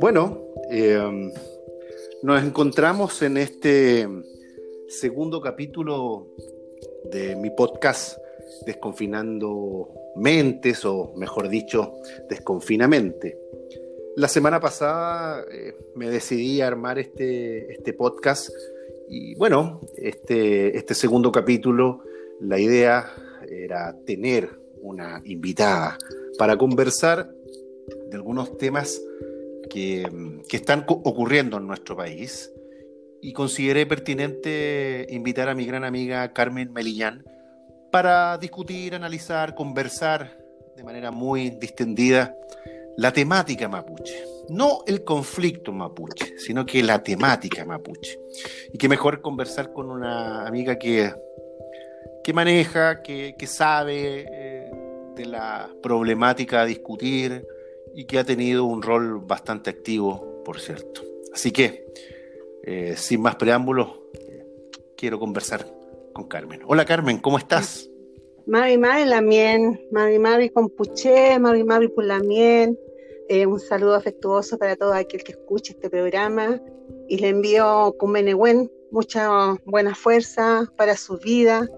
Bueno, em, nos encontramos en este segundo capítulo de mi podcast Desconfinando Mentes, o mejor dicho, Desconfinamente. La semana pasada eh, me decidí a armar este, este podcast y bueno, este, este segundo capítulo, la idea era tener una invitada para conversar de algunos temas que, están ocurriendo en nuestro país y consideré pertinente invitar a mi gran amiga Carmen Melillán para discutir, analizar, conversar de manera muy distendida la temática mapuche. No el conflicto mapuche, sino que la temática mapuche. Y qué mejor conversar con una amiga que, que maneja, que, sabe eh, de la problemática a discutir, y que ha tenido un rol bastante activo, por cierto. Así que, eh, sin más preámbulos, quiero conversar con Carmen. Hola Carmen, ¿cómo estás? Mari Mari Lamien, Mari Mari con Puché, Mari Mari Pulamien. Eh, un saludo afectuoso para todo aquel que escuche este programa y le envío con Menegüen mucha buena fuerza para su vida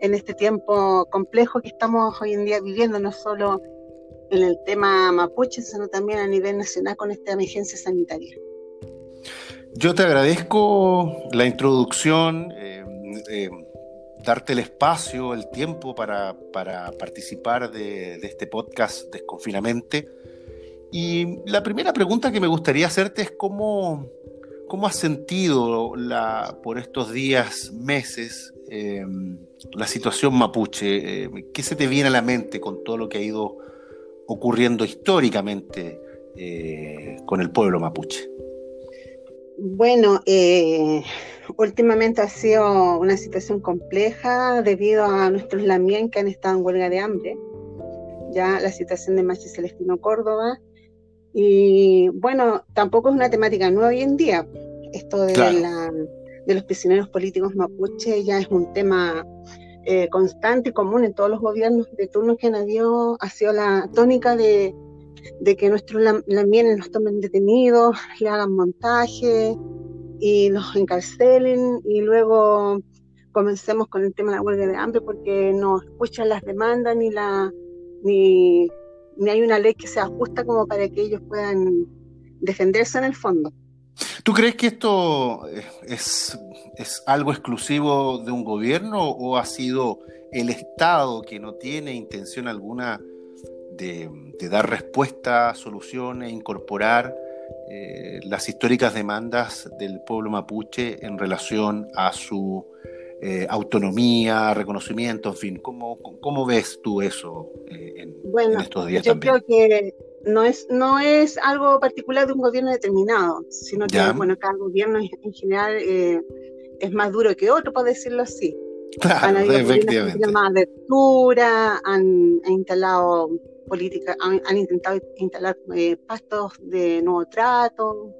en este tiempo complejo que estamos hoy en día viviendo, no solo en el tema mapuche, sino también a nivel nacional con esta emergencia sanitaria. Yo te agradezco la introducción, eh, eh, darte el espacio, el tiempo para, participar de, este podcast Desconfinamente. Y la primera pregunta que me gustaría hacerte es cómo, cómo has sentido por estos días, meses, eh, la situación mapuche. ¿Qué se te viene a la mente con todo lo que ha ido ocurriendo históricamente eh, con el pueblo mapuche? Bueno, eh, últimamente ha sido una situación compleja debido a nuestros lamien que han estado en huelga de hambre, ya la situación de Machi Celestino Córdoba. Y bueno, tampoco es una temática nueva hoy en día. Esto de, de los prisioneros políticos mapuche ya es un tema eh, constante y común en todos los gobiernos de turno que han habido ha sido la tónica de, que nuestros lamienes nos tomen detenidos, le hagan montaje y los encarcelen y luego comencemos con el tema de la huelga de hambre porque no escuchan las demandas ni la ni, ni hay una ley que sea justa como para que ellos puedan defenderse en el fondo. ¿Tú crees que esto es, es, algo exclusivo de un gobierno o ha sido el Estado que no tiene intención alguna de, dar respuesta, soluciones, incorporar eh, las históricas demandas del pueblo mapuche en relación a su eh, autonomía, reconocimiento, en fin? ¿Cómo, cómo ves tú eso eh, en, estos días yo Creo que no es, no es algo particular de un gobierno determinado, sino que bueno, cada gobierno en general eh, es más duro que otro, por decirlo así. Claro, han efectivamente. más abertura, han, instalado política, han, intentado instalar eh, pastos de nuevo trato,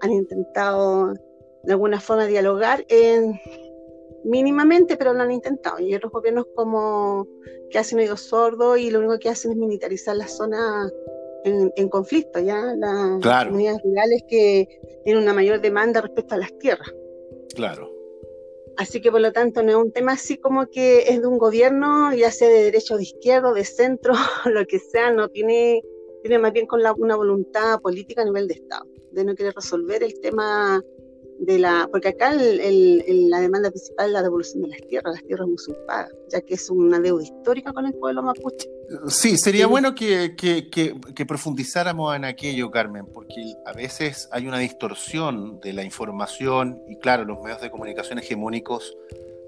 han intentado de alguna forma dialogar en, mínimamente, pero lo han intentado. Y otros gobiernos como que hacen oídos sordos y lo único que hacen es militarizar la zona en, conflicto, ¿ya? Las comunidades rurales que tienen una mayor demanda respecto a las tierras. Claro. Así que por lo tanto no es un tema así como que es de un gobierno, ya sea de derecha o de izquierda, de centro, lo que sea, no tiene, tiene más bien con la, una voluntad política a nivel de Estado, de no querer resolver el tema de la, porque acá la demanda principal es la devolución de las tierras, las tierras usurpadas, ya que es una deuda histórica con el pueblo mapuche. Sí, sería bueno que, que, profundizáramos en aquello, Carmen, porque a veces hay una distorsión de la información y claro, los medios de comunicación hegemónicos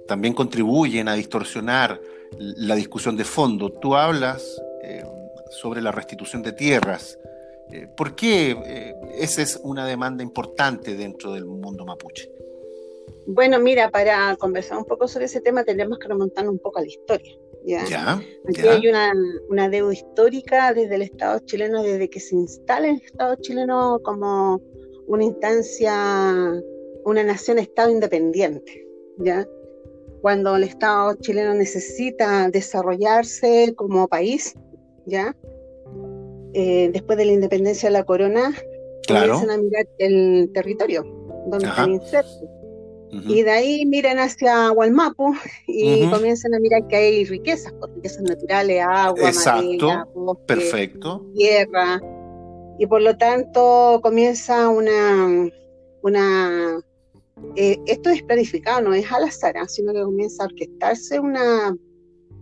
también contribuyen a distorsionar la discusión de fondo. Tú hablas eh, sobre la restitución de tierras eh, ¿Por qué eh, esa es una demanda importante dentro del mundo mapuche? Bueno, mira, para conversar un poco sobre ese tema tenemos que remontarnos un poco a la historia. ¿ya? Aquí hay una, una, deuda histórica desde el Estado chileno, desde que se instala el Estado chileno como una instancia, una nación-Estado independiente. ¿ya? Cuando el Estado chileno necesita desarrollarse como país, ¿ya? Eh, después de la independencia de la corona, comienzan a mirar el territorio donde están insertos. Y de ahí miran hacia Hualmapu y comienzan a mirar que hay riquezas, pues, riquezas naturales, agua, madera, Perfecto. tierra. Y por lo tanto comienza una, una eh, esto es planificado, no es al azar, ¿ah? sino que comienza a orquestarse una,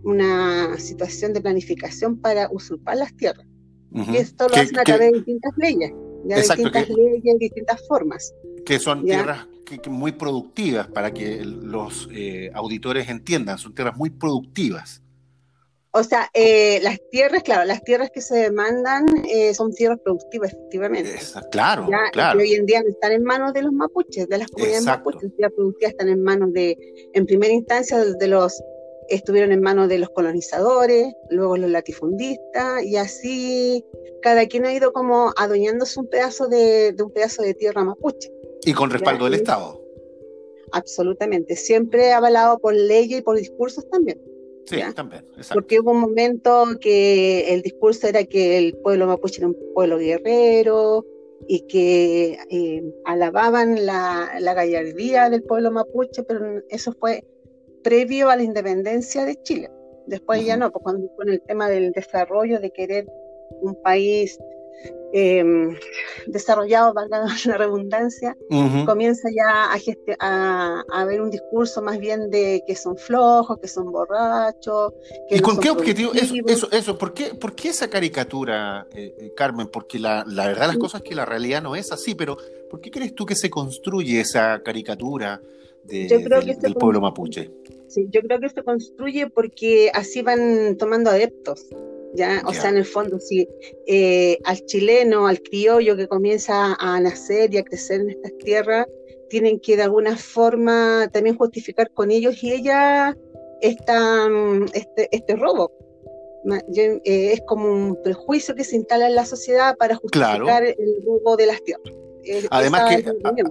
una situación de planificación para usurpar las tierras. Y esto lo hacen a través de distintas leyes, ya distintas leyes, distintas formas. Que son tierras muy productivas, para que los eh, auditores entiendan, son tierras muy productivas. O sea, eh, las tierras, claro, las tierras que se demandan eh, son tierras productivas, efectivamente. claro, claro. hoy en día no están en manos de los mapuches, de las comunidades mapuches. Las tierras productivas están en manos de, en primera instancia, de los, estuvieron en manos de los colonizadores, luego los latifundistas, y así cada quien ha ido como adueñándose un pedazo de, un pedazo de tierra mapuche. Y con respaldo del Estado. Absolutamente, siempre avalado por leyes y por discursos también. Sí, también, Porque hubo un momento que el discurso era que el pueblo mapuche era un pueblo guerrero y que eh, alababan la, gallardía del pueblo mapuche, pero eso fue previo a la independencia de Chile. Después ya no, pues cuando con el tema del desarrollo, de querer un país Em, desarrollado, valga la redundancia, comienza ya a, a, ver un discurso más bien de que son flojos, que son borrachos. ¿Y con qué objetivo? Eso, eso, ¿Por, qué, ¿por qué esa caricatura, eh, eh, Carmen? Porque la, la verdad las cosas es que la realidad no es así, pero ¿por qué crees tú que se construye esa caricatura de, del, pueblo mapuche? Sí, yo creo que se construye porque así van tomando adeptos. ¿ya? O sea, en el fondo, si eh, al chileno, al criollo que comienza a nacer y a crecer en estas tierras, tienen que de alguna forma también justificar con ellos y ella esta, este, este robo. Eh, es como un prejuicio que se instala en la sociedad para justificar el robo de las tierras. Además que,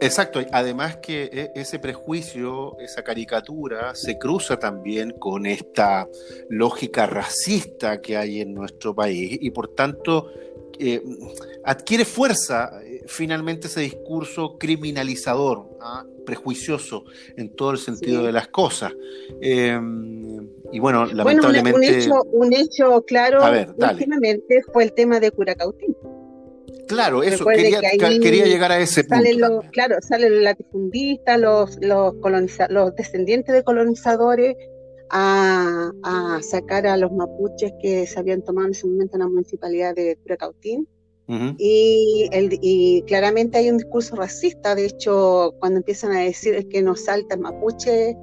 Exacto, además que e, ese prejuicio, esa caricatura, se cruza también con esta lógica racista que hay en nuestro país y por tanto eh, adquiere fuerza eh, finalmente ese discurso criminalizador, ¿ah? prejuicioso en todo el sentido de las cosas. Em, y bueno, lamentablemente... Bueno, un, hecho, claro, últimamente fue el tema de Curacautín. Claro, eso, quería, quería, llegar a ese punto. claro, salen los latifundistas, los, los, los descendientes de colonizadores a, sacar a los mapuches que se habían tomado en ese momento en la municipalidad de Curacautín. y, el, y claramente hay un discurso racista, de hecho, cuando empiezan a decir que nos salta el mapuche,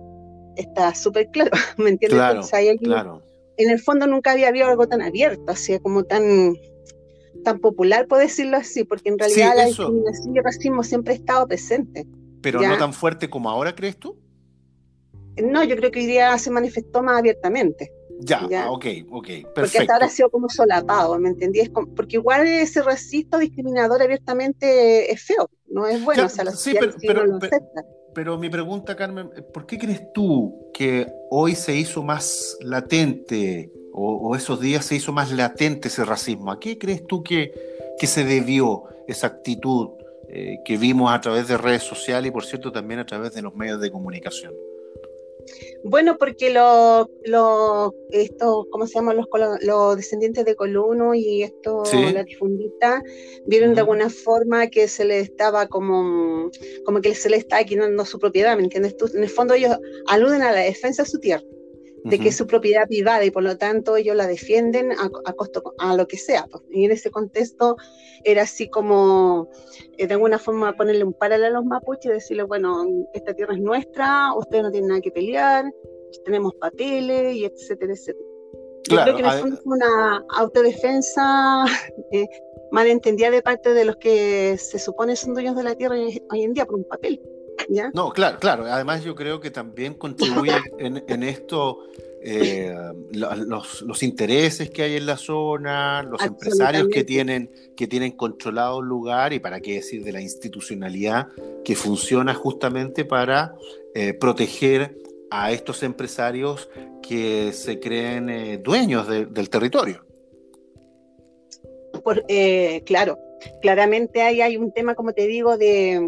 está súper claro, ¿me entiendes? Claro, En el fondo nunca había habido algo tan abierto, así como tan tan popular, puedo decirlo así, porque en realidad la discriminación y el racismo siempre ha estado presente. Pero no tan fuerte como ahora, ¿crees tú? No, yo creo que hoy día se manifestó más abiertamente. Ya, ¿ya? ok, ok, perfecto. Porque hasta ahora ha sido como solapado, ¿me entendí? porque igual ese racista discriminador abiertamente es feo, no es bueno, o sea, la sí, pero, no lo pero mi pregunta, Carmen, ¿por qué crees tú que hoy se hizo más latente o, esos días se hizo más latente ese racismo. ¿A qué crees tú que, que se debió esa actitud eh, que vimos a través de redes sociales y, por cierto, también a través de los medios de comunicación? Bueno, porque los, lo, estos, ¿cómo se llaman? Los, los descendientes de Coluno y estos latifundistas vieron de alguna forma que se les estaba como, como que se les estaba quitando su propiedad, ¿me entiendes? Tú, en el fondo ellos aluden a la defensa de su tierra de que es su propiedad privada y por lo tanto ellos la defienden a, costo a lo que sea. Pues. Y en ese contexto era así como eh, de alguna forma ponerle un paralelo a los mapuches y decirle, bueno, esta tierra es nuestra, ustedes no tienen nada que pelear, tenemos papeles y etcétera, etcétera. Yo creo que en el fondo fue una autodefensa eh, malentendida de parte de los que se supone son dueños de la tierra hoy en día por un papel. No, claro, claro. Además yo creo que también contribuye en, esto eh, los, intereses que hay en la zona, los empresarios que tienen, que tienen controlado el lugar y para qué decir de la institucionalidad que funciona justamente para eh, proteger a estos empresarios que se creen eh, dueños del territorio. por, eh, claro, claramente ahí hay un tema, como te digo, de,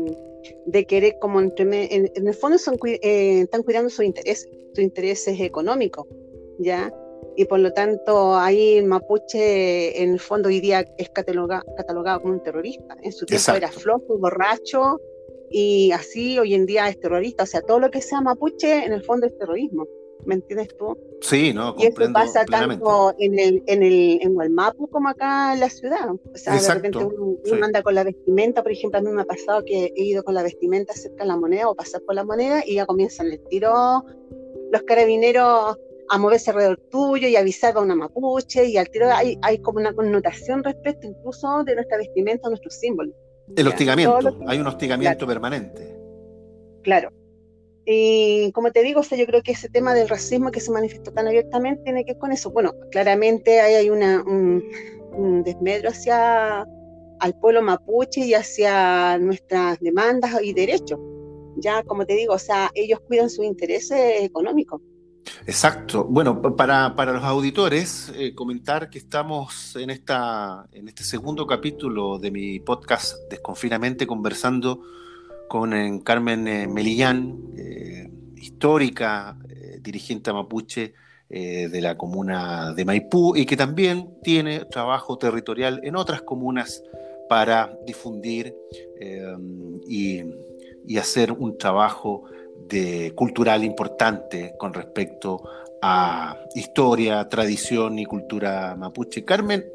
de querer, como entre, en, el fondo son, eh, están cuidando sus intereses, sus intereses económicos, ¿ya? Y por lo tanto, ahí el mapuche, en el fondo, hoy día es catalogado, catalogado como un terrorista. En su tiempo era flojo, borracho, y así hoy en día es terrorista. O sea, todo lo que sea mapuche, en el fondo es terrorismo. ¿Me entiendes tú? Sí, no, Y eso pasa tanto en el, en el en Gualmapu como acá en la ciudad. O sea, de repente uno, anda con la vestimenta, por ejemplo, a mí me ha pasado que he ido con la vestimenta cerca de la moneda o pasar por la moneda y ya comienzan el tiro los carabineros a moverse alrededor tuyo y avisar a una mapuche y al tiro hay, hay como una connotación respecto incluso de nuestra vestimenta, nuestros símbolos. El hostigamiento, hay un hostigamiento permanente. Claro, y como te digo, yo creo que ese tema del racismo que se manifestó tan abiertamente tiene que ver con eso. Bueno, claramente ahí hay una, un, desmedro hacia al pueblo mapuche y hacia nuestras demandas y derechos. Ya, como te digo, o sea, ellos cuidan sus intereses económicos. Exacto. Bueno, para, los auditores, eh, comentar que estamos en, esta, en este segundo capítulo de mi podcast Desconfinamente conversando con eh, Carmen eh, Melillán, eh, histórica dirigente mapuche de la comuna de Maipú y que también tiene trabajo territorial en otras comunas para difundir y, y, hacer un trabajo de, cultural importante con respecto a historia, tradición y cultura mapuche. Carmen,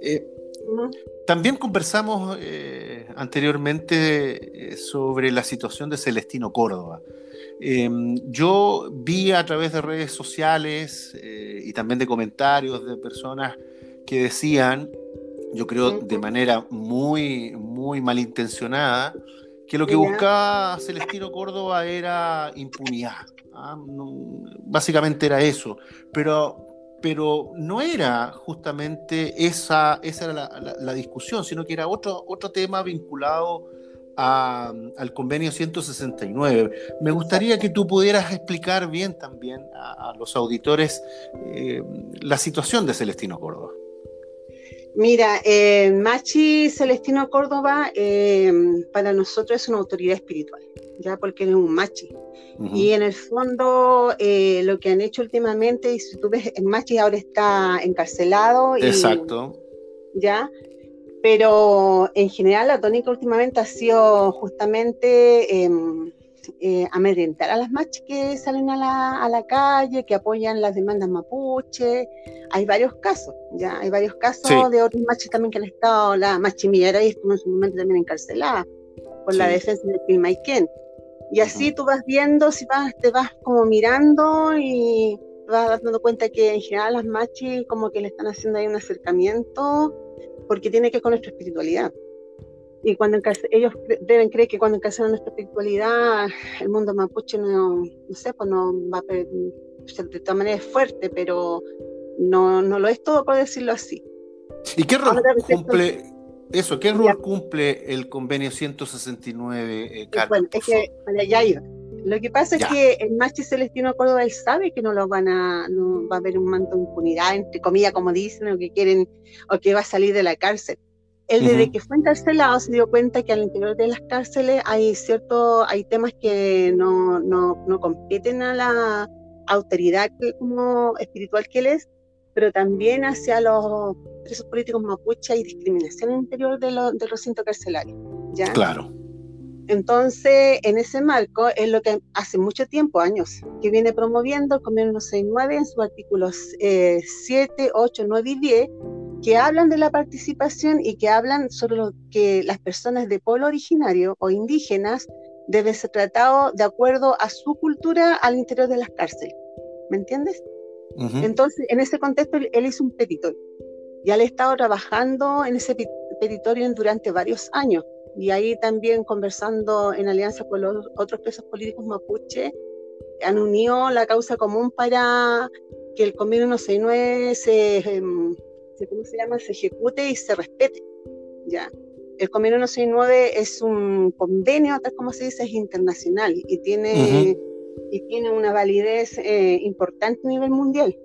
también conversamos eh, anteriormente eh, sobre la situación de Celestino Córdoba. Em, yo vi a través de redes sociales eh, y también de comentarios de personas que decían, yo creo de manera muy, muy malintencionada, que lo que buscaba Celestino Córdoba era impunidad. ¿ah? básicamente era eso. Pero, pero no era justamente esa, esa era la, discusión, sino que era otro, otro tema vinculado al convenio 169. Me gustaría que tú pudieras explicar bien también a, los auditores eh, la situación de Celestino Córdoba. Mira, eh, Machi Celestino Córdoba eh, para nosotros es una autoridad espiritual, ya porque es un machi. Y en el fondo, eh, lo que han hecho últimamente, y si tú ves, Machi ahora está encarcelado. Exacto. Ya, pero en general la tónica últimamente ha sido justamente em, eh, amedrentar a las machis que salen a la, a la, calle, que apoyan las demandas mapuche. Hay varios casos, ya hay varios casos de otros machis también que han estado, la machi Millera y estuvo en su momento también encarcelada por la defensa de Pilmaiken. Y así tú vas viendo, si vas, te vas como mirando y vas dando cuenta que en general las machis como que le están haciendo ahí un acercamiento porque tiene que ver con nuestra espiritualidad. Y cuando ellos deben creer que cuando encarcelan nuestra espiritualidad, el mundo mapuche no, no sé, pues no va a de todas maneras es fuerte, pero no, no lo es todo, por decirlo así. ¿Y qué rol cumple eso? ¿Qué rol cumple el convenio 169, eh, Bueno, es que ya iba. Lo que pasa es que el Machi Celestino Córdoba él sabe que no lo van a, no va a haber un manto de impunidad, entre comillas, como dicen, o que quieren, o que va a salir de la cárcel. Él desde que fue encarcelado se dio cuenta que al interior de las cárceles hay cierto, hay temas que no, no, no competen a la autoridad como espiritual que él es, pero también hacia los presos políticos mapuche y discriminación interior de del recinto carcelario. ¿ya? Claro. Entonces, en ese marco es lo que hace mucho tiempo, años, que viene promoviendo el Convenio 169 en sus artículos 7, 8, 9 y 10, que hablan de la participación y que hablan sobre lo que las personas de pueblo originario o indígenas deben ser tratados de acuerdo a su cultura al interior de las cárceles. ¿Me entiendes? Entonces, en ese contexto, él, hizo un petitorio. Ya le he estado trabajando en ese petitorio durante varios años. Y ahí también conversando en alianza con los otros presos políticos mapuche, han unido la causa común para que el convenio 169 se em, ¿cómo se llama? se ejecute y se respete. ¿ya? El convenio 169 es un convenio, tal como se dice, es internacional y tiene, y tiene una validez eh, importante a nivel mundial.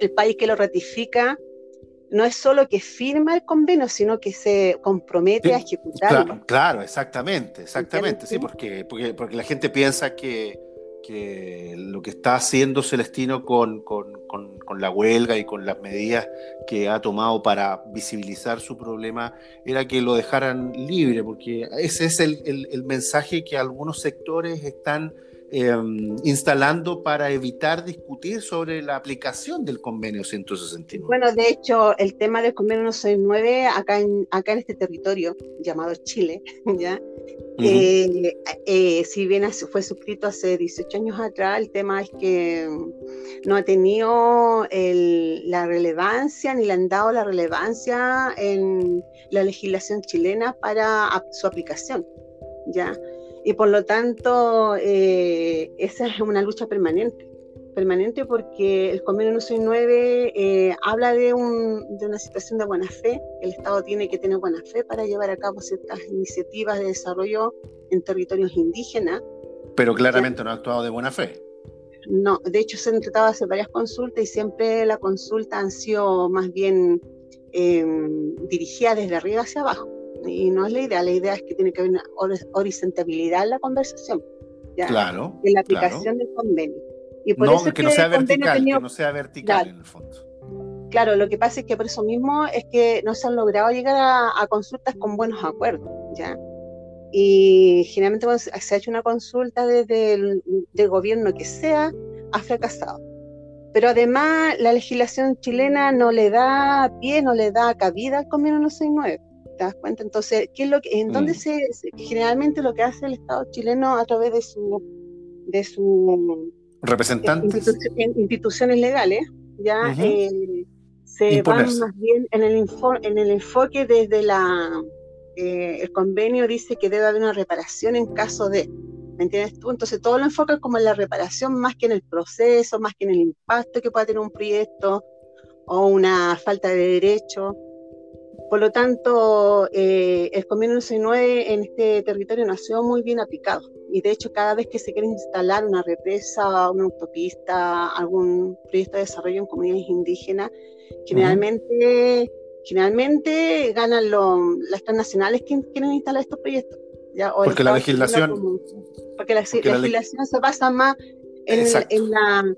El país que lo ratifica, no es solo que firma el convenio, sino que se compromete a ejecutarlo. Claro, claro, exactamente, exactamente, sí, porque, porque, porque la gente piensa que, que lo que está haciendo Celestino con, con, con, la huelga y con las medidas que ha tomado para visibilizar su problema era que lo dejaran libre, porque ese es el, el, el mensaje que algunos sectores están Em, instalando para evitar discutir sobre la aplicación del convenio 169. Bueno, de hecho, el tema del convenio 169 acá en, acá en este territorio llamado Chile, ¿ya? Eh, eh, si bien fue suscrito hace 18 años atrás, el tema es que no ha tenido la relevancia ni le han dado la relevancia en la legislación chilena para su aplicación. ¿ya? Y por lo tanto, eh, esa es una lucha permanente, permanente porque el convenio 169 eh, habla de, un, de una situación de buena fe, el Estado tiene que tener buena fe para llevar a cabo ciertas iniciativas de desarrollo en territorios indígenas. Pero claramente no ha actuado de buena fe. No, de hecho se han tratado de hacer varias consultas y siempre la consulta han sido más bien eh, dirigidas desde arriba hacia abajo y no es la idea, la idea es que tiene que haber una horizontalidad en la conversación, Claro. En la aplicación del convenio. Y por eso que, no sea vertical, que no sea vertical en el fondo. Claro, lo que pasa es que por eso mismo es que no se han logrado llegar a, consultas con buenos acuerdos, ¿ya? Y generalmente cuando se ha hecho una consulta desde el gobierno que sea, ha fracasado. Pero además la legislación chilena no le da pie, no le da cabida al convenio 169 das cuenta? Entonces, ¿qué es lo que, ¿en dónde mm. se, generalmente lo que hace el Estado chileno a través de su, de su representantes, instituciones legales, ya eh, se van más bien en el, en el enfoque desde la, eh, el convenio dice que debe haber una reparación en caso de, ¿me entiendes tú? Entonces todo lo enfoca como en la reparación más que en el proceso, más que en el impacto que pueda tener un proyecto o una falta de derecho. Por lo tanto, eh, el convenio 19 en este territorio nació muy bien aplicado. Y de hecho, cada vez que se quiere instalar una represa, una autopista, algún proyecto de desarrollo en comunidades indígenas, generalmente, generalmente ganan las transnacionales que quieren instalar estos proyectos. porque, la legislación, porque la legislación se basa más en la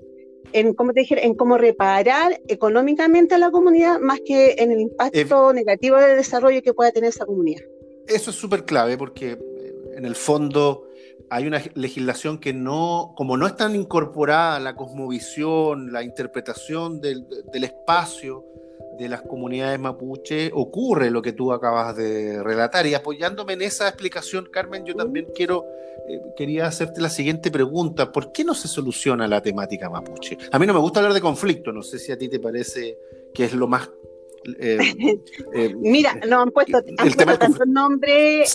en cómo te dije, en cómo reparar económicamente a la comunidad más que en el impacto negativo de desarrollo que pueda tener esa comunidad. Eso es súper clave porque eh, en el fondo hay una legislación que no, como no está incorporada la cosmovisión, la interpretación del, del espacio, de las comunidades mapuche ocurre lo que tú acabas de relatar. Y apoyándome en esa explicación, Carmen, yo también quiero, eh, quería hacerte la siguiente pregunta. ¿Por qué no se soluciona la temática mapuche? A mí no me gusta hablar de conflicto, no sé si a ti te parece que es lo más... Eh, eh, Mira, no han puesto, han puesto tanto nombre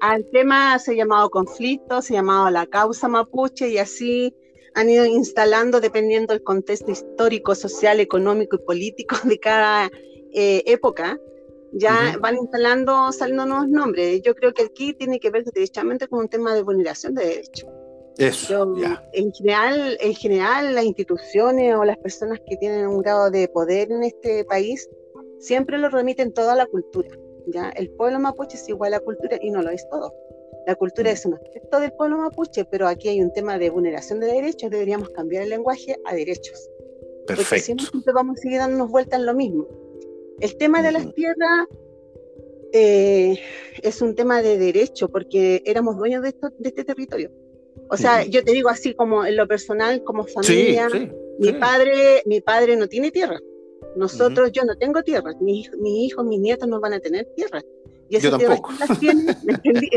al tema, se ha llamado conflicto, se ha llamado la causa mapuche y así han ido instalando dependiendo del contexto histórico, social, económico y político de cada eh, época. Ya van instalando, saliendo nuevos nombres. Yo creo que aquí tiene que ver directamente con un tema de vulneración de derechos. Eso, en general, en general, las instituciones o las personas que tienen un grado de poder en este país siempre lo remiten todo a la cultura. ¿ya? El pueblo mapuche es igual a la cultura y no lo es todo. La cultura es un aspecto del pueblo mapuche, pero aquí hay un tema de vulneración de derechos, deberíamos cambiar el lenguaje a derechos. Perfecto. Porque siempre vamos a seguir dándonos vueltas en lo mismo. El tema de las tierras eh, es un tema de derecho, porque éramos dueños de, de este territorio. O sea, yo te digo así como en lo personal, como familia, mi, Padre, mi padre no tiene tierra. Nosotros, yo no tengo tierra, mis, mis hijos, mis nietos no van a tener tierra. Y Yo tampoco.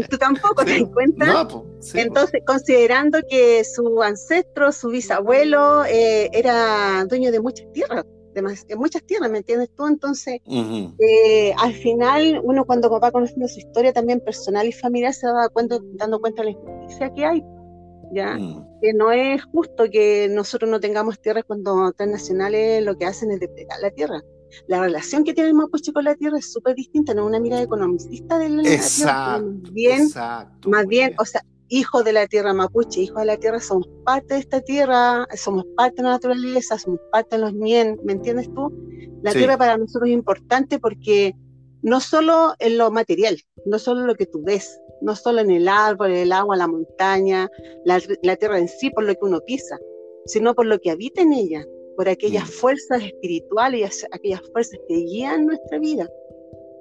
Entonces, considerando que su ancestro, su bisabuelo, eh, era dueño de muchas tierras, de, muchas tierras, ¿me entiendes tú? Entonces, eh, al final, uno cuando va conociendo su historia también personal y familiar, se va cuenta, dando cuenta de la injusticia que hay. ¿ya? Mm. Que no es justo que nosotros no tengamos tierras cuando transnacionales lo que hacen es depredar la tierra la relación que tiene el mapuche con la tierra es súper distinta, no es una mirada economicista de la exacto, tierra, bien, más bien, o sea, hijos de la tierra mapuche, hijos de la tierra, somos parte de esta tierra, somos parte de la naturaleza, somos parte de los mien, ¿me entiendes tú? La tierra para nosotros es importante porque no solo en lo material, no solo lo que tú ves, no solo en el árbol, el agua, la montaña, la, tierra en sí, por lo que uno pisa, sino por lo que habita en ella, por aquellas mm. fuerzas espirituales, aquellas fuerzas que guían nuestra vida.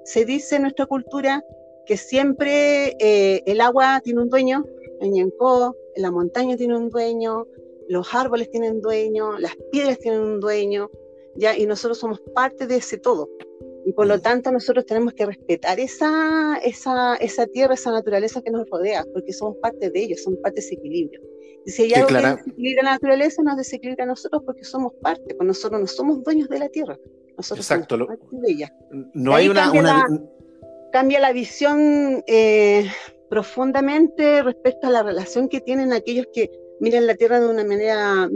Se dice en nuestra cultura que siempre eh, el agua tiene un dueño, en Ñancó, la montaña tiene un dueño, los árboles tienen dueño, las piedras tienen un dueño, ¿ya? y nosotros somos parte de ese todo. Y por lo mm. tanto nosotros tenemos que respetar esa, esa, esa tierra, esa naturaleza que nos rodea, porque somos parte de ellos, somos parte de ese equilibrio. Si hay algo que desequilibra la naturaleza, nos desequilibra a nosotros porque somos parte, pues nosotros no somos dueños de la tierra, nosotros Exacto, somos parte de ella. No hay una, cambia, La, cambia la visión eh, profundamente respecto a la relación que tienen aquellos que miran la tierra de una manera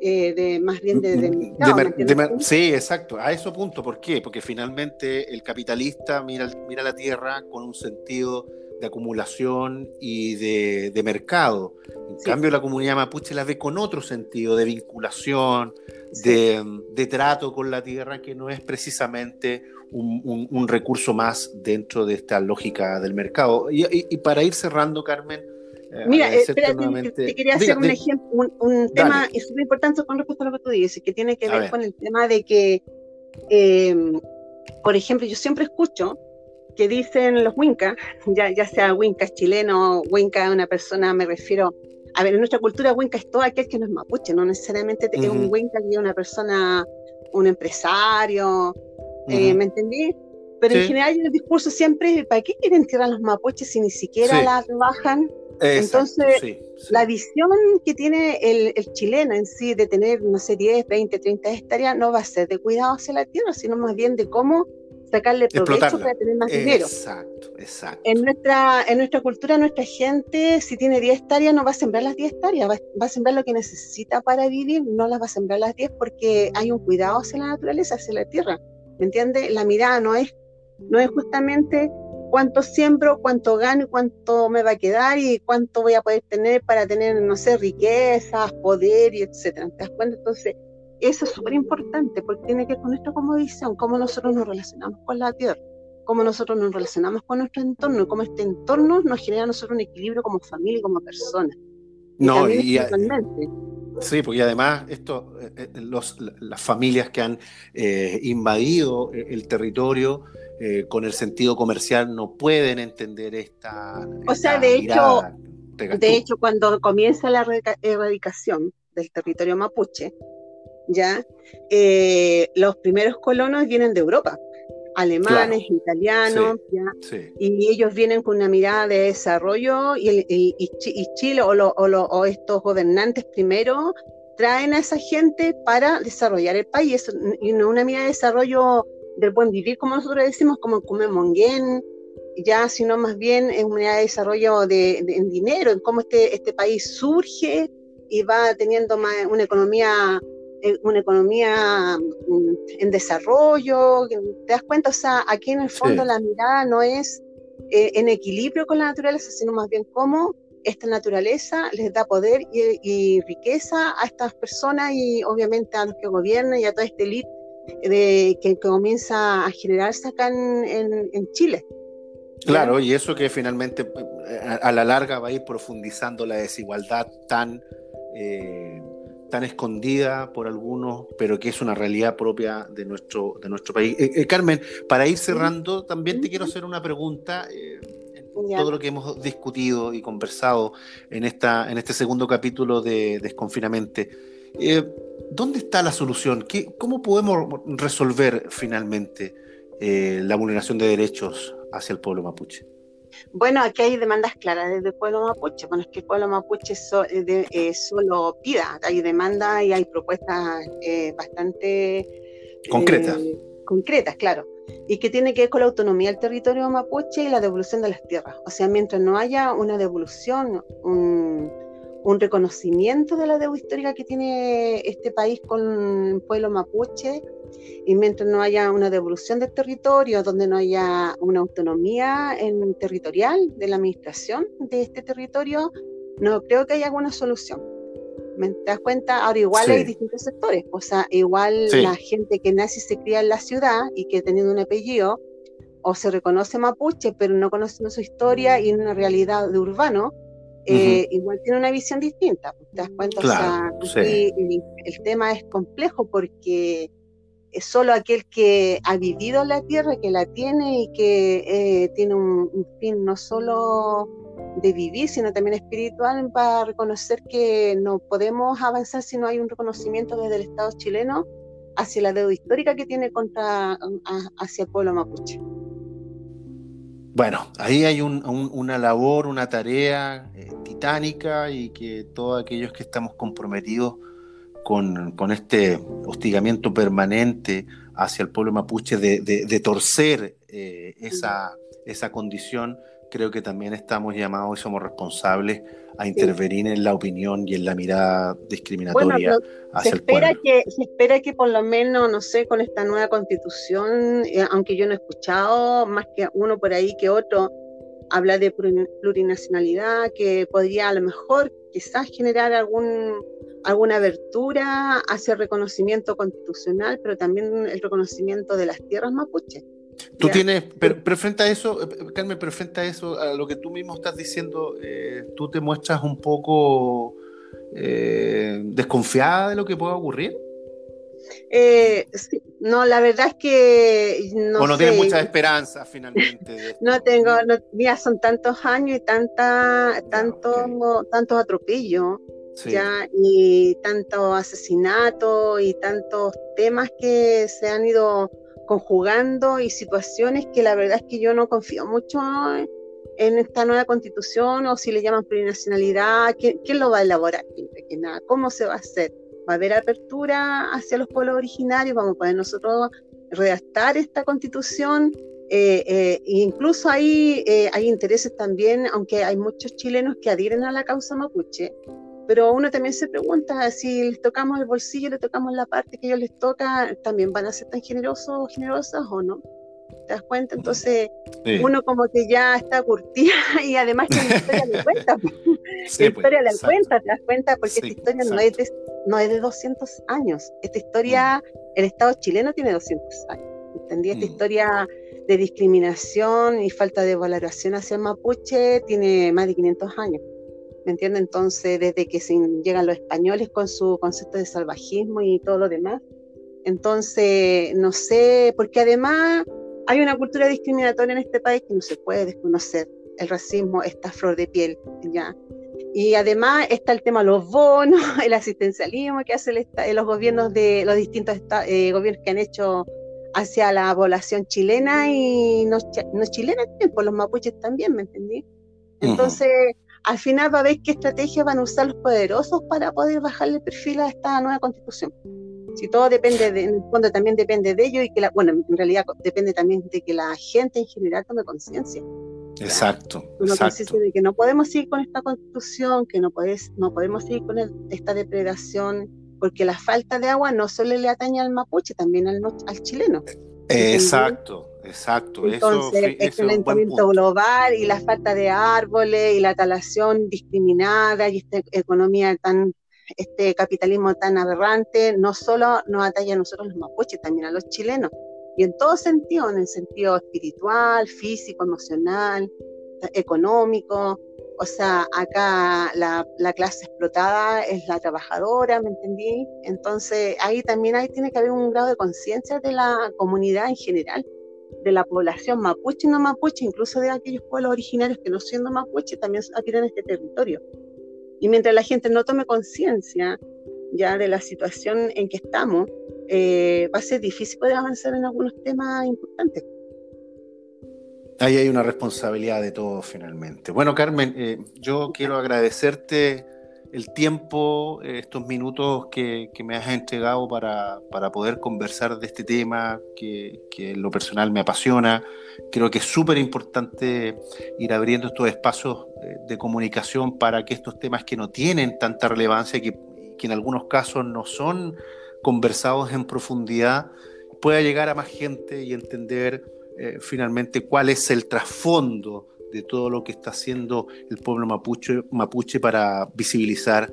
eh, de, más bien de, de, Sí, exacto, a eso punto. ¿Por qué? Porque finalmente el capitalista mira, mira la tierra con un sentido de acumulación y de, mercado. En cambio, la comunidad mapuche la ve con otro sentido, de vinculación, de, trato con la tierra, que no es precisamente un, recurso más dentro de esta lógica del mercado. y para ir cerrando, Carmen, eh, Mira, eh, te, quería hacer un ejemplo, un, tema súper importante con respecto a lo que tú dices, que tiene que ver, con el tema de que, em, por ejemplo, yo siempre escucho que dicen los Wincas, ya, ya sea Wincas chileno, Winca una persona, me refiero, a ver, en nuestra cultura Winca es todo aquel que no es mapuche, no necesariamente es un Winca que es una persona, un empresario, eh, ¿me entendí? Pero en general el discurso siempre es, ¿para qué quieren tirar los mapuches si ni siquiera la trabajan? Entonces, la visión que tiene el, chileno en sí de tener, no sé, 10, 20, 30 hectáreas, no va a ser de cuidado hacia la tierra, sino más bien de cómo sacarle provecho para tener más dinero. Exacto, exacto. En nuestra, en nuestra cultura, nuestra gente, si tiene 10 hectáreas, no va a sembrar las 10 hectáreas, va, va, a sembrar lo que necesita para vivir, no las va a sembrar las 10 porque hay un cuidado hacia la naturaleza, hacia la tierra. ¿Me entiendes? La mirada no es, no es justamente cuánto siembro, cuánto gano, cuánto me va a quedar y cuánto voy a poder tener para tener, no sé, riquezas, poder y etcétera. ¿Te das cuenta? Entonces, eso es súper importante porque tiene que ver con nuestra visión, cómo nosotros nos relacionamos con la tierra, cómo nosotros nos relacionamos con nuestro entorno, cómo este entorno nos genera a nosotros un equilibrio como familia y como persona. no, y, Sí, porque además esto, eh, eh, los, las familias que han eh, invadido el territorio eh, con el sentido comercial no pueden entender esta. O sea, de hecho, de hecho, cuando comienza la erradicación del territorio mapuche, ya eh, los primeros colonos vienen de Europa, alemanes, italianos, y ellos vienen con una mirada de desarrollo y, Chile o, o, estos gobernantes primero traen a esa gente para desarrollar el país, y no una mirada de desarrollo del buen vivir, como nosotros decimos, como come Monguén, ya, sino más bien en una de desarrollo de, en dinero, en cómo este, este país surge y va teniendo más, una economía una economía mm, en desarrollo, ¿te das cuenta? O sea, aquí en el fondo la mirada no es eh, en equilibrio con la naturaleza, sino más bien cómo esta naturaleza les da poder y, riqueza a estas personas y obviamente a los que gobiernan y a toda esta élite de, que, comienza a generarse acá en, Chile. Claro, y eso que finalmente eh, a, la larga va a ir profundizando la desigualdad tan, eh, tan escondida por algunos, pero que es una realidad propia de nuestro, de nuestro país. Eh, Carmen, para ir cerrando, también te quiero hacer una pregunta. todo lo que hemos discutido y conversado en, esta, en este segundo capítulo de Desconfinamente. Eh, ¿Dónde está la solución? ¿Qué, ¿Cómo podemos resolver finalmente eh, la vulneración de derechos hacia el pueblo mapuche? Bueno, aquí hay demandas claras desde el pueblo mapuche. Bueno, es que el pueblo mapuche eh, solo pida, hay demandas y hay propuestas bastante concretas. concretas, claro. Y que tiene que ver con la autonomía del territorio mapuche y la devolución de las tierras. O sea, mientras no haya una devolución, un, un reconocimiento de la deuda histórica que tiene este país con el pueblo mapuche, Y mientras no haya una devolución del territorio, donde no haya una autonomía en territorial de la administración de este territorio, no creo que haya alguna solución. ¿Me das cuenta? Ahora igual hay distintos sectores, o sea, igual la gente que nace y se cría en la ciudad y que teniendo un apellido, o se reconoce mapuche, pero no conoce su historia y en una realidad de urbano, eh, igual tiene una visión distinta. ¿Te das cuenta? o sea, el, tema es complejo porque es solo aquel que ha vivido la tierra, que la tiene y que eh, tiene un, fin no solo de vivir, sino también espiritual, para reconocer que no podemos avanzar si no hay un reconocimiento desde el Estado chileno hacia la deuda histórica que tiene contra hacia el pueblo mapuche. Bueno, ahí hay una labor, una tarea eh, titánica y que todos aquellos que estamos comprometidos con, este hostigamiento permanente hacia el pueblo mapuche de, torcer eh, esa, esa condición, creo que también estamos llamados y somos responsables a intervenir en la opinión y en la mirada discriminatoria hacia se espera Que, se espera que por lo menos, no sé, con esta nueva constitución, eh, aunque yo no he escuchado más que uno por ahí que otro, habla de plurinacionalidad, que podría a lo mejor quizás generar algún alguna abertura hacia el reconocimiento constitucional, pero también el reconocimiento de las tierras mapuche. Tú tienes, pero, frente a eso, eh, Carmen, pero frente a eso, a lo que tú mismo estás diciendo, eh, tú te muestras un poco eh, desconfiada de lo que pueda ocurrir. no, la verdad es que no. O no tienes mucha esperanza finalmente. no tengo, no, son tantos años y tanta, tanto, tantos atropellos. Ya, y tanto asesinato y tantos temas que se han ido conjugando y situaciones que la verdad es que yo no confío mucho en esta nueva constitución o si le llaman plurinacionalidad, ¿quién, lo va a elaborar? Que nada, ¿Cómo se va a hacer? ¿Va a haber apertura hacia los pueblos originarios? ¿Vamos a poder nosotros redactar esta constitución? Eh, eh, incluso ahí eh, hay intereses también, aunque hay muchos chilenos que adhieren a la causa mapuche, pero uno también se pregunta si les tocamos el bolsillo, le tocamos la parte que ellos les toca, también van a ser tan generosos o generosas o no. ¿Te das cuenta? Entonces, uno como que ya está curtida y además que la historia le cuenta. la pues, historia le cuenta, te das cuenta, porque esta historia no es, de, no es de 200 años. Esta historia, mm. el Estado chileno tiene 200 años. ¿Entendí? Esta mm. historia de discriminación y falta de valoración hacia el mapuche tiene más de 500 años. ¿Me entiendes? Entonces, desde que llegan los españoles con su concepto de salvajismo y todo lo demás, entonces, no sé, porque además hay una cultura discriminatoria en este país que no se puede desconocer. El racismo está flor de piel, ¿ya? Y además está el tema de los bonos, el asistencialismo que hacen los gobiernos de los distintos eh, gobiernos que han hecho hacia la población chilena y no, no chilena, por los mapuches también, ¿me entendí? Entonces, al final va a ver qué estrategias van a usar los poderosos para poder bajarle el perfil a esta nueva constitución. Si todo depende, de, en el fondo también depende de ello y que, la, bueno, en realidad depende también de que la gente en general tome conciencia. Exacto. Tome conciencia de que no podemos seguir con esta constitución, que no, puedes, no podemos seguir con esta depredación, porque la falta de agua no solo le atañe al mapuche, también al, al chileno. Exacto. Exacto. Entonces, el calentamiento global y la falta de árboles y la talación discriminada y esta economía tan, este capitalismo tan aberrante, no solo nos atalla a nosotros los mapuches, también a los chilenos. Y en todo sentido, en el sentido espiritual, físico, emocional, económico. O sea, acá la, la, clase explotada es la trabajadora, ¿me entendí? Entonces, ahí también ahí tiene que haber un grado de conciencia de la comunidad en general de la población mapuche y no mapuche, incluso de aquellos pueblos originarios que no siendo mapuche también habitan este territorio. Y mientras la gente no tome conciencia ya de la situación en que estamos, eh, va a ser difícil poder avanzar en algunos temas importantes. Ahí hay una responsabilidad de todos finalmente. Bueno, Carmen, eh, yo quiero agradecerte el tiempo, eh, estos minutos que, me has entregado para, poder conversar de este tema que, en lo personal me apasiona. Creo que es súper importante ir abriendo estos espacios eh, de comunicación para que estos temas que no tienen tanta relevancia, que, que en algunos casos no son conversados en profundidad, pueda llegar a más gente y entender eh, finalmente cuál es el trasfondo de todo lo que está haciendo el pueblo mapuche, para visibilizar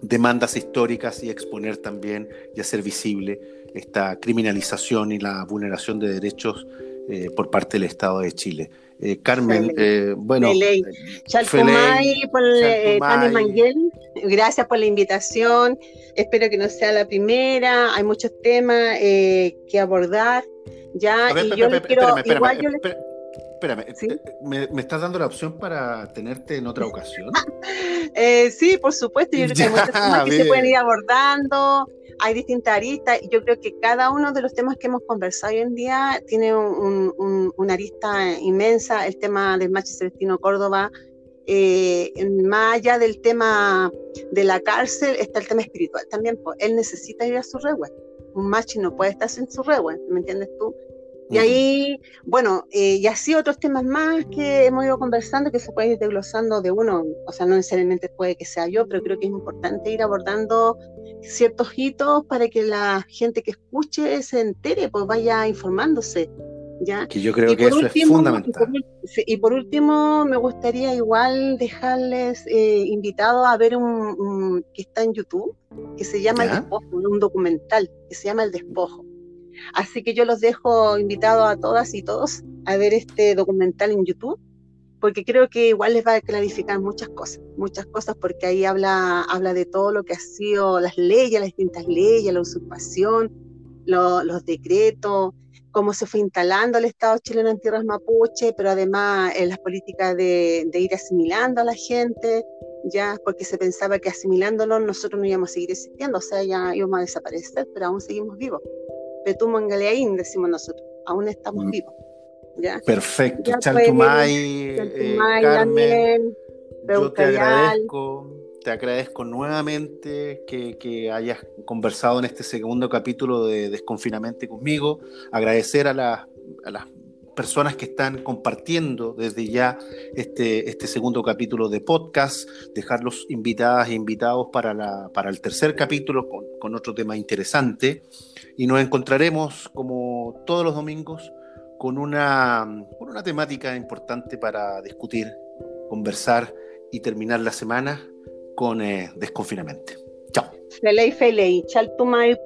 demandas históricas y exponer también y hacer visible esta criminalización y la vulneración de derechos eh, por parte del Estado de Chile. Eh, Carmen, eh, bueno. Chalcomay, por Manguel, gracias por la invitación. Espero que no sea la primera. Hay muchos temas que abordar. Ya, y yo quiero. igual yo Espérame, ¿me, ¿me, estás dando la opción para tenerte en otra ocasión? sí, por supuesto. Yo creo que hay muchos temas que se pueden ir abordando hay distintas aristas y yo creo que cada uno de los temas que hemos conversado hoy en día tiene una arista inmensa. El tema del Machi Celestino Córdoba, eh, más allá del tema de la cárcel, está el tema espiritual también. Pues, él necesita ir a su reguas. Un machi no puede estar sin su reguas, ¿me entiendes tú? Y ahí, bueno, eh, y así otros temas más que hemos ido conversando que se puede ir desglosando de uno, o sea, no necesariamente puede que sea yo, pero creo que es importante ir abordando ciertos hitos para que la gente que escuche se entere, pues vaya informándose. ¿ya? Que yo creo que eso es fundamental. Y por, último, me gustaría igual dejarles eh, invitados a ver un, que está en YouTube, que se llama El Despojo, un documental que se llama El Despojo Así que yo los dejo invitados a todas y todos a ver este documental en YouTube, porque creo que igual les va a clarificar muchas cosas, muchas cosas, porque ahí habla, habla de todo lo que ha sido las leyes, las distintas leyes, la usurpación, los decretos, cómo se fue instalando el Estado chileno en tierras mapuche, pero además en las políticas de, ir asimilando a la gente, ya porque se pensaba que asimilándolo nosotros no íbamos a seguir existiendo, o sea, ya íbamos a desaparecer, pero aún seguimos vivos. Petumo en Galeaín, decimos nosotros, aún estamos mm. vivos. ¿ya? Perfecto, Chaltumay, eh, Carmen, yo te agradezco, te agradezco nuevamente que, que, hayas conversado en este segundo capítulo de Desconfinamente conmigo, agradecer a, la, a las personas que están compartiendo desde ya este, este segundo capítulo de podcast, dejarlos invitadas e invitados para, la, para el tercer capítulo con, con otro tema interesante y nos encontraremos como todos los domingos con una, con una temática importante para discutir, conversar y terminar la semana con eh. Chao. Felei, felei, chaltumay.